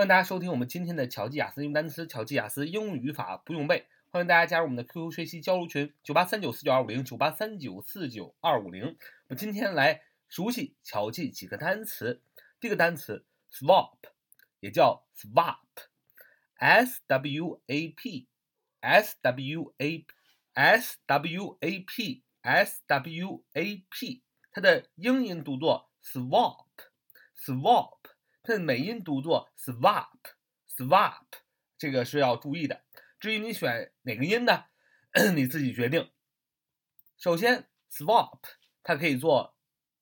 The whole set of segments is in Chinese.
欢迎大家收听我们今天的巧记雅思英语单词、巧记雅思英语语法不用背。欢迎大家加入我们的 QQ 学习交流群：九八三九四九二五零九八三九四九二五零。我们今天来熟悉巧记几个单词。第一个单词 swap，也叫 swap，s w a p，s w a p，s w a p，s w a p 它的英音读作 swap，swap。它的美音读作 swap，swap，这个是要注意的。至于你选哪个音呢？你自己决定。首先，swap 它可以做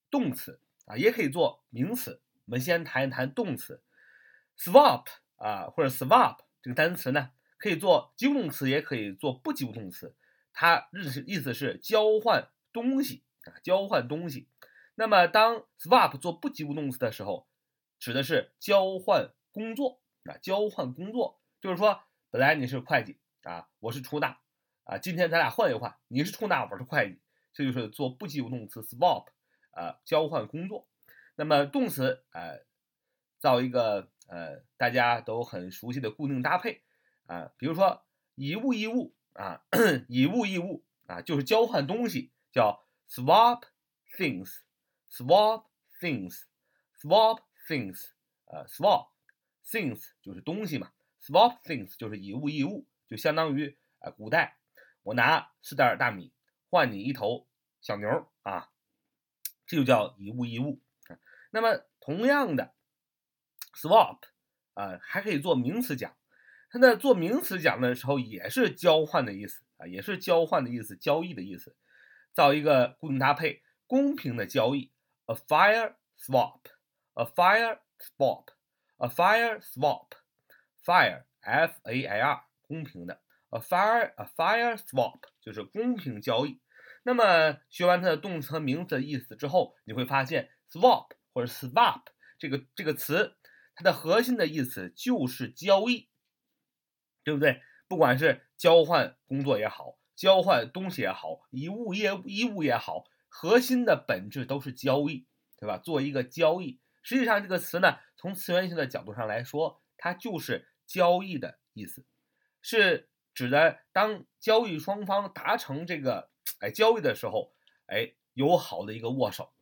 动词啊，也可以做名词。我们先谈一谈动词，swap 啊或者 swap 这个单词呢，可以做及物动词，也可以做不及物动词。它意思意思是交换东西啊，交换东西。那么当 swap 做不及物动词的时候，指的是交换工作啊，交换工作就是说，本来你是会计啊，我是出纳啊，今天咱俩换一换，你是出纳，我是会计，这就是做不及物动词 swap 啊，交换工作。那么动词呃，造一个呃大家都很熟悉的固定搭配啊，比如说以物易物啊，以物易物啊，就是交换东西，叫 swap things，swap things，swap。things，呃，swap，things 就是东西嘛，swap things 就是以物易物，就相当于呃古代我拿四袋大米换你一头小牛啊，这就叫以物易物。那么同样的，swap 啊还可以做名词讲，它在做名词讲的时候也是交换的意思啊，也是交换的意思，交易的意思，造一个固定搭配，公平的交易，a fire swap。A fire swap, a fire swap, fire f a i r 公平的，a fire a fire swap 就是公平交易。那么学完它的动词和名词的意思之后，你会发现 swap 或者 swap 这个这个词，它的核心的意思就是交易，对不对？不管是交换工作也好，交换东西也好，以物业衣物也好，核心的本质都是交易，对吧？做一个交易。实际上，这个词呢，从词源性的角度上来说，它就是交易的意思，是指的当交易双方达成这个哎交易的时候，哎友好的一个握手，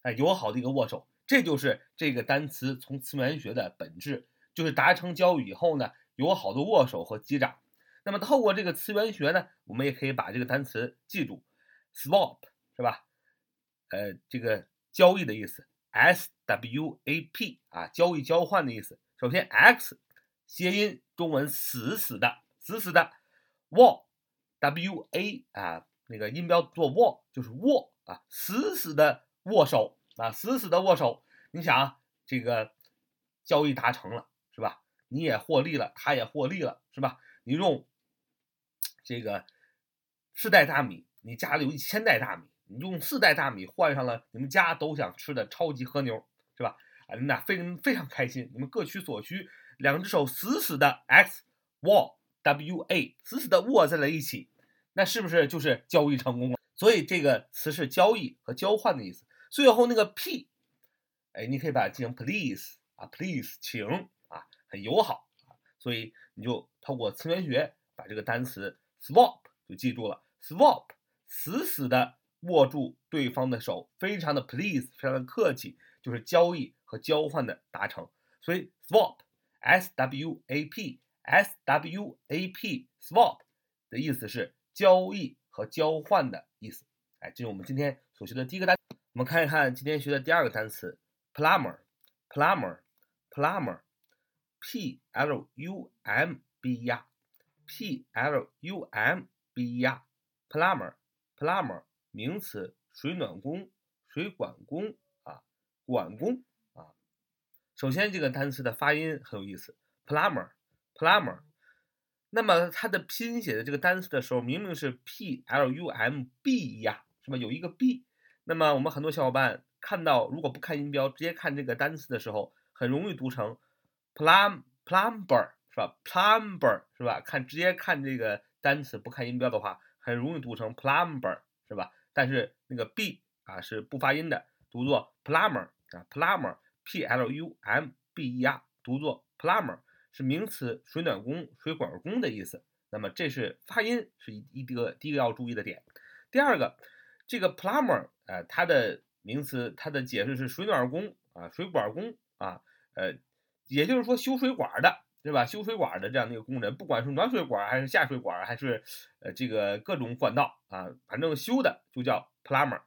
哎友好的一个握手，这就是这个单词从词源学的本质，就是达成交易以后呢，友好的握手和击掌。那么透过这个词源学呢，我们也可以把这个单词记住，swap 是吧？呃，这个交易的意思。S W A P 啊，交易交换的意思。首先，X 谐音，中文死死的，死死的。握 W A 啊，那个音标做握，就是握啊，死死的握手啊，死死的握手。你想啊，这个交易达成了，是吧？你也获利了，他也获利了，是吧？你用这个四袋大米，你家里有一千袋大米。你用四袋大米换上了你们家都想吃的超级和牛，是吧？啊，你们俩非常开心，你们各取所需，两只手死死的 x 握 w a 死死的握在了一起，那是不是就是交易成功了？所以这个词是交易和交换的意思。最后那个 p，哎，你可以把它记成 please 啊，please 请啊，很友好，所以你就透过词源学把这个单词 swap 就记住了，swap 死死的。握住对方的手，非常的 please，非常的客气，就是交易和交换的达成。所以 swap，s w a p，s w a p，swap 的意思是交易和交换的意思。哎，这是我们今天所学的第一个单。我们看一看今天学的第二个单词，plumber，plumber，plumber，p l u m b e r，p l u m b e r，plumber，plumber。名词，水暖工、水管工啊，管工啊。首先，这个单词的发音很有意思，plumber，plumber。那么它的拼写的这个单词的时候，明明是 p l u m b 呀，是吧？有一个 b。那么我们很多小伙伴看到，如果不看音标，直接看这个单词的时候，很容易读成 plum，plumber，是吧？plumber，是吧？看直接看这个单词，不看音标的话，很容易读成 plumber，是吧？但是那个 b 啊是不发音的，读作 plumber 啊，plumber，p l u m b e r，读作 plumber，是名词水暖工、水管工的意思。那么这是发音是一一个第一个要注意的点。第二个，这个 plumber，呃，它的名词它的解释是水暖工啊、水管工啊，呃，也就是说修水管的，对吧？修水管的这样的一个工人，不管是暖水管还是下水管，还是呃这个各种管道啊，反正修的就叫 plumber。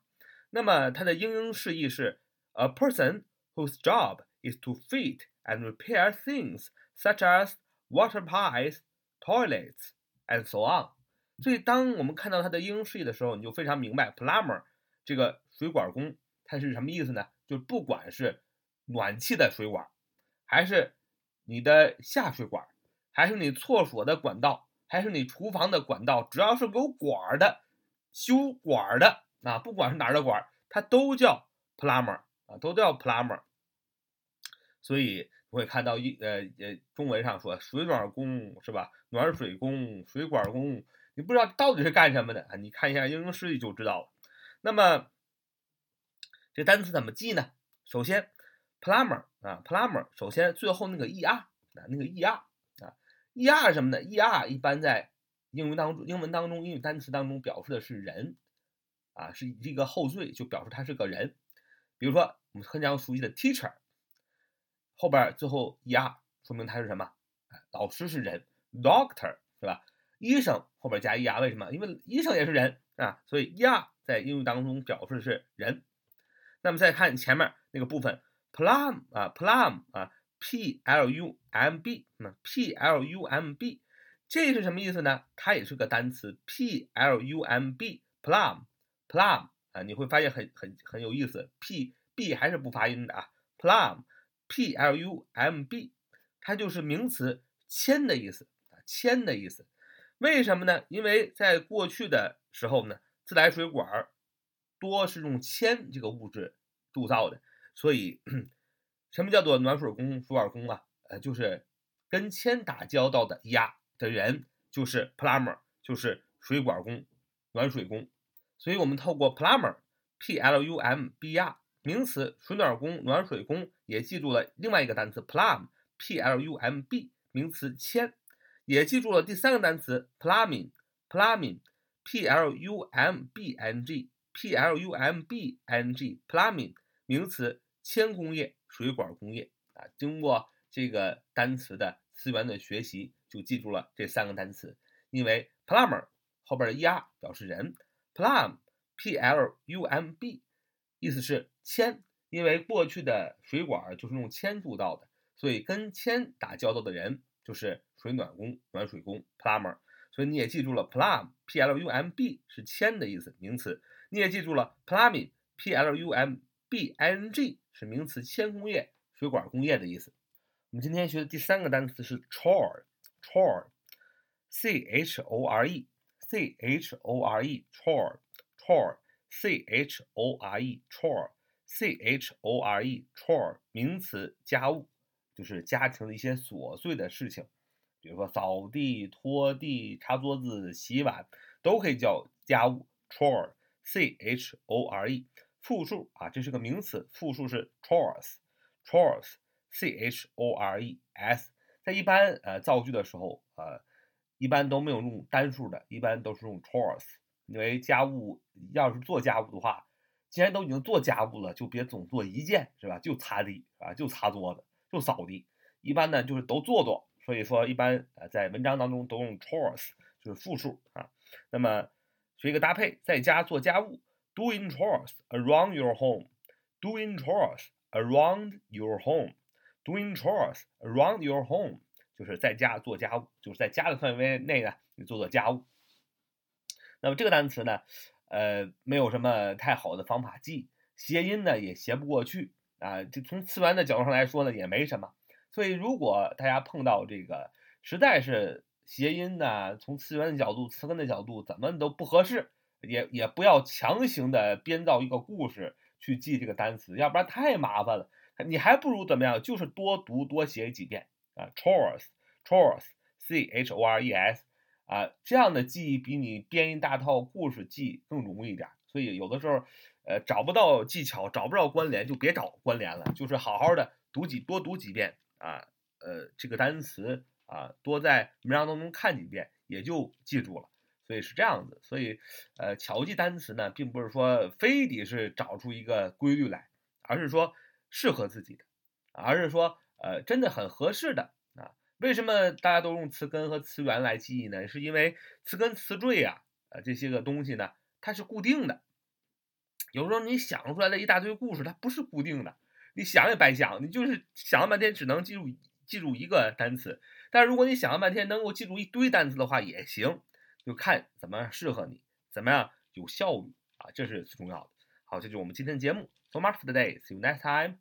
那么它的英英释义是 a person whose job is to fit and repair things such as water pipes, toilets, and so on。所以当我们看到它的英英释义的时候，你就非常明白 plumber 这个水管工它是什么意思呢？就不管是暖气的水管，还是你的下水管，还是你厕所的管道，还是你厨房的管道，只要是有管的，修管的啊，不管是哪儿的管，它都叫 plumber 啊，都叫 plumber。所以你会看到一呃呃中文上说水暖工是吧？暖水工、水管工，你不知道到底是干什么的啊？你看一下英英释义就知道了。那么这单词怎么记呢？首先，plumber 啊，plumber，首先最后那个 er 啊，那个 er 啊，er 什么呢？er 一般在英文当中，英文当中英语单词当中表示的是人啊，是一个后缀，就表示他是个人。比如说我们很常熟悉的 teacher，后边最后 er 说明他是什么？老师是人，doctor 是吧？医生后边加 er 为什么？因为医生也是人啊，所以 er 在英语当中表示的是人。那么再看前面那个部分，plum 啊，plum 啊，p l u m b，那 p l u m b，这是什么意思呢？它也是个单词，p l u m b，plum，plum 啊，你会发现很很很有意思，p b 还是不发音的啊，plum，p l u m b，它就是名词铅的意思啊，铅的意思。为什么呢？因为在过去的时候呢，自来水管儿多是用铅这个物质铸造的，所以 什么叫做暖水工、水管工啊？呃，就是跟铅打交道的呀的人，就是 plumber，就是水管工、暖水工。所以我们透过 plumber，p l u m b r 名词水暖工、暖水工，也记住了另外一个单词 plum，p l u m b 名词铅，也记住了第三个单词 plumbing，plumbing，p l u m b n g，p l u m b n g，plumbing 名词，铅工业、水管工业啊。经过这个单词的词源的学习，就记住了这三个单词。因为 plumber 后边的 er 表示人，plum P L U M B 意思是铅，因为过去的水管就是用铅铸造的，所以跟铅打交道的人就是水暖工、暖水工 plumber。所以你也记住了，plum P L U M B 是铅的意思，名词。你也记住了，plumbing，p l u m b i n g 是名词，铅工业、水管工业的意思。我们今天学的第三个单词是 chore，chore，c h o r e，c h o r e，chore，chore，c h o r e，chore，c h o r e，chore，名词，家务，就是家庭的一些琐碎的事情，比如说扫地、拖地、擦桌子、洗碗，都可以叫家务，chore。C H O R E，复数啊，这是个名词，复数是 chores，chores，C H O R E S，在一般呃造句的时候，呃，一般都没有用单数的，一般都是用 chores，因为家务要是做家务的话，既然都已经做家务了，就别总做一件，是吧？就擦地啊，就擦桌子，就扫地，一般呢就是都做做，所以说一般呃在文章当中都用 chores，就是复数啊，那么。学一个搭配，在家做家务，doing chores around your home，doing chores around your home，doing chores around your home，就是在家做家务，就是在家的范围内呢，你做做家务。那么这个单词呢，呃，没有什么太好的方法记，谐音呢也谐不过去啊。就从词源的角度上来说呢，也没什么。所以如果大家碰到这个，实在是。谐音呢，从词源的角度、词根的角度，怎么都不合适，也也不要强行的编造一个故事去记这个单词，要不然太麻烦了。你还不如怎么样，就是多读多写几遍啊，chores，chores，c h o r e s，啊，这样的记忆比你编一大套故事记更容易一点。所以有的时候，呃，找不到技巧，找不着关联，就别找关联了，就是好好的读几多读几遍啊。呃这个单词啊，多在文章当中看几遍，也就记住了。所以是这样子。所以，呃，巧记单词呢，并不是说非得是找出一个规律来，而是说适合自己的，而是说呃真的很合适的啊。为什么大家都用词根和词源来记忆呢？是因为词根词缀啊，呃这些个东西呢，它是固定的。有时候你想出来的一大堆故事，它不是固定的，你想也白想，你就是想了半天只能记住记住一个单词。但如果你想了半天能够记住一堆单词的话也行，就看怎么样适合你，怎么样有效率啊，这是最重要的。好，这就是我们今天的节目。So much for today. See you next time.